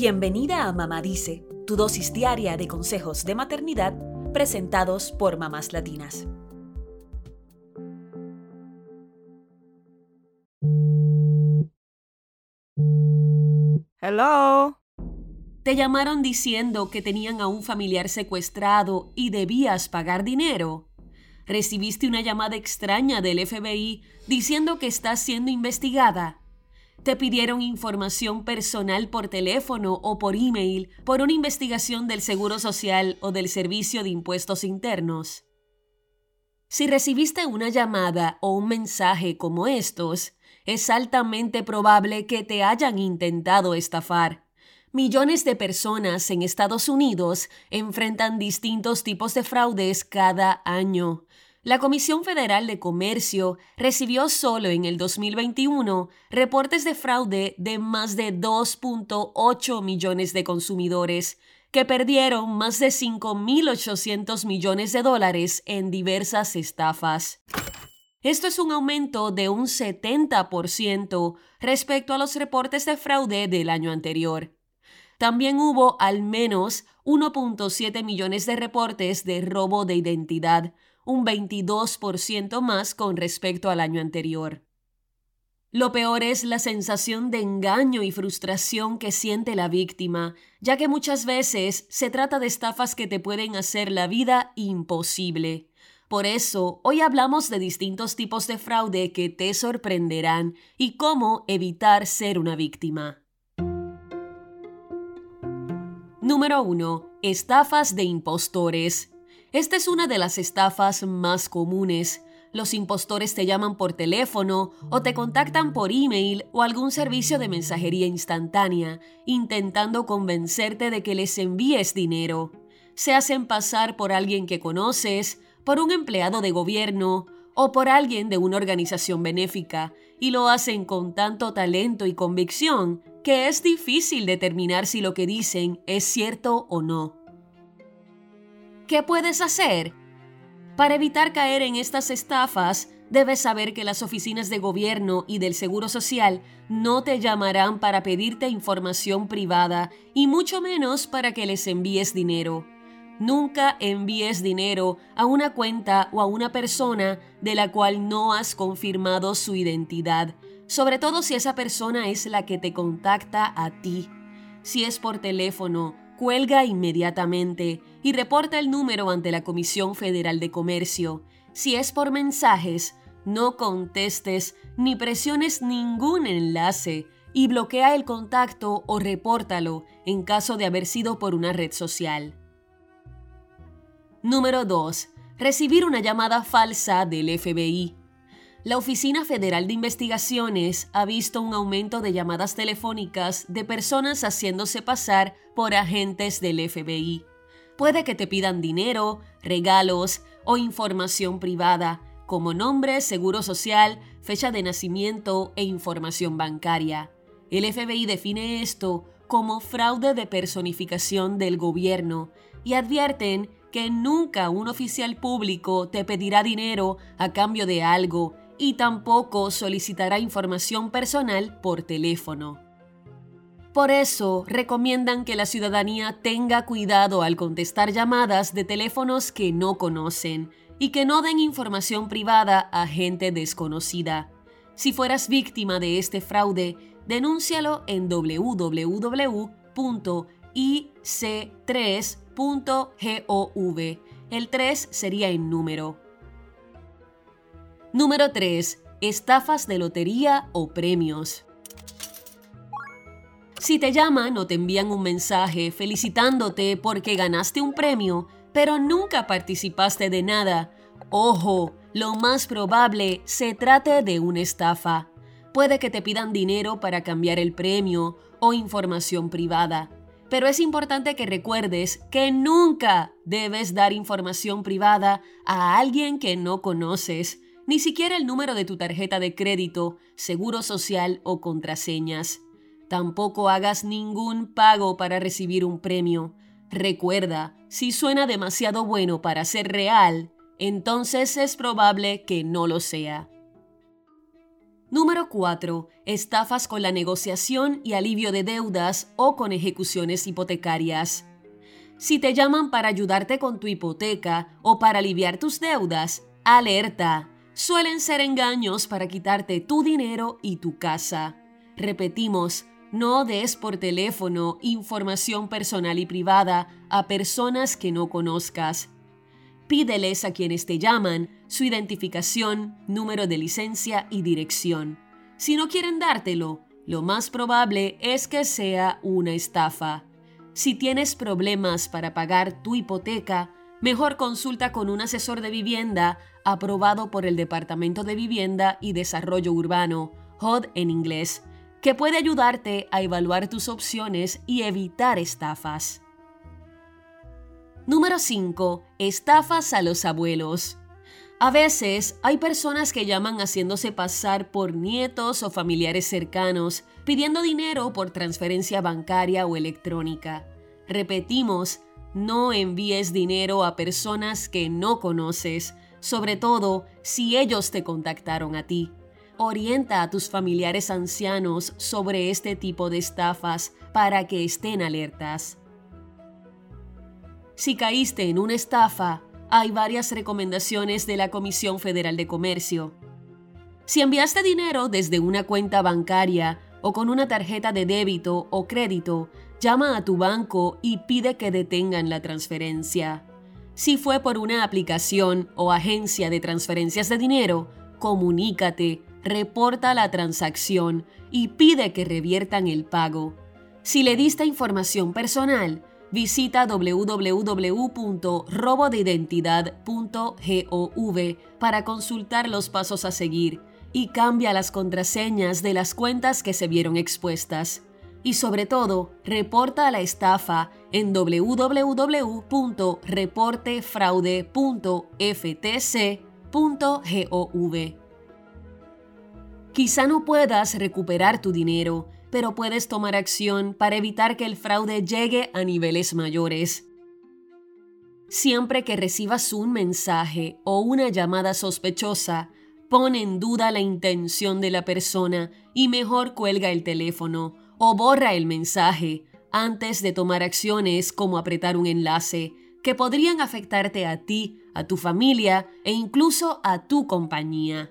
Bienvenida a Mamá Dice, tu dosis diaria de consejos de maternidad presentados por mamás latinas. Hello. Te llamaron diciendo que tenían a un familiar secuestrado y debías pagar dinero. Recibiste una llamada extraña del FBI diciendo que estás siendo investigada. Te pidieron información personal por teléfono o por email por una investigación del Seguro Social o del Servicio de Impuestos Internos. Si recibiste una llamada o un mensaje como estos, es altamente probable que te hayan intentado estafar. Millones de personas en Estados Unidos enfrentan distintos tipos de fraudes cada año. La Comisión Federal de Comercio recibió solo en el 2021 reportes de fraude de más de 2.8 millones de consumidores, que perdieron más de 5.800 millones de dólares en diversas estafas. Esto es un aumento de un 70% respecto a los reportes de fraude del año anterior. También hubo al menos 1.7 millones de reportes de robo de identidad, un 22% más con respecto al año anterior. Lo peor es la sensación de engaño y frustración que siente la víctima, ya que muchas veces se trata de estafas que te pueden hacer la vida imposible. Por eso, hoy hablamos de distintos tipos de fraude que te sorprenderán y cómo evitar ser una víctima. Número 1. Estafas de impostores. Esta es una de las estafas más comunes. Los impostores te llaman por teléfono o te contactan por email o algún servicio de mensajería instantánea, intentando convencerte de que les envíes dinero. Se hacen pasar por alguien que conoces, por un empleado de gobierno o por alguien de una organización benéfica, y lo hacen con tanto talento y convicción que es difícil determinar si lo que dicen es cierto o no. ¿Qué puedes hacer? Para evitar caer en estas estafas, debes saber que las oficinas de gobierno y del Seguro Social no te llamarán para pedirte información privada y mucho menos para que les envíes dinero. Nunca envíes dinero a una cuenta o a una persona de la cual no has confirmado su identidad, sobre todo si esa persona es la que te contacta a ti. Si es por teléfono, Cuelga inmediatamente y reporta el número ante la Comisión Federal de Comercio. Si es por mensajes, no contestes ni presiones ningún enlace y bloquea el contacto o repórtalo en caso de haber sido por una red social. Número 2. Recibir una llamada falsa del FBI la Oficina Federal de Investigaciones ha visto un aumento de llamadas telefónicas de personas haciéndose pasar por agentes del FBI. Puede que te pidan dinero, regalos o información privada, como nombre, seguro social, fecha de nacimiento e información bancaria. El FBI define esto como fraude de personificación del gobierno y advierten que nunca un oficial público te pedirá dinero a cambio de algo y tampoco solicitará información personal por teléfono. Por eso, recomiendan que la ciudadanía tenga cuidado al contestar llamadas de teléfonos que no conocen y que no den información privada a gente desconocida. Si fueras víctima de este fraude, denúncialo en www.ic3.gov. El 3 sería en número. Número 3. Estafas de lotería o premios. Si te llaman o te envían un mensaje felicitándote porque ganaste un premio, pero nunca participaste de nada, ojo, lo más probable se trate de una estafa. Puede que te pidan dinero para cambiar el premio o información privada. Pero es importante que recuerdes que nunca debes dar información privada a alguien que no conoces ni siquiera el número de tu tarjeta de crédito, seguro social o contraseñas. Tampoco hagas ningún pago para recibir un premio. Recuerda, si suena demasiado bueno para ser real, entonces es probable que no lo sea. Número 4. Estafas con la negociación y alivio de deudas o con ejecuciones hipotecarias. Si te llaman para ayudarte con tu hipoteca o para aliviar tus deudas, alerta. Suelen ser engaños para quitarte tu dinero y tu casa. Repetimos, no des por teléfono información personal y privada a personas que no conozcas. Pídeles a quienes te llaman su identificación, número de licencia y dirección. Si no quieren dártelo, lo más probable es que sea una estafa. Si tienes problemas para pagar tu hipoteca, mejor consulta con un asesor de vivienda aprobado por el Departamento de Vivienda y Desarrollo Urbano, HUD en inglés, que puede ayudarte a evaluar tus opciones y evitar estafas. Número 5. Estafas a los abuelos. A veces hay personas que llaman haciéndose pasar por nietos o familiares cercanos, pidiendo dinero por transferencia bancaria o electrónica. Repetimos, no envíes dinero a personas que no conoces, sobre todo si ellos te contactaron a ti. Orienta a tus familiares ancianos sobre este tipo de estafas para que estén alertas. Si caíste en una estafa, hay varias recomendaciones de la Comisión Federal de Comercio. Si enviaste dinero desde una cuenta bancaria o con una tarjeta de débito o crédito, llama a tu banco y pide que detengan la transferencia. Si fue por una aplicación o agencia de transferencias de dinero, comunícate, reporta la transacción y pide que reviertan el pago. Si le diste información personal, visita www.robodeidentidad.gov para consultar los pasos a seguir y cambia las contraseñas de las cuentas que se vieron expuestas. Y sobre todo, reporta la estafa en www.reportefraude.ftc.gov. Quizá no puedas recuperar tu dinero, pero puedes tomar acción para evitar que el fraude llegue a niveles mayores. Siempre que recibas un mensaje o una llamada sospechosa, pon en duda la intención de la persona y mejor cuelga el teléfono o borra el mensaje antes de tomar acciones como apretar un enlace que podrían afectarte a ti, a tu familia e incluso a tu compañía.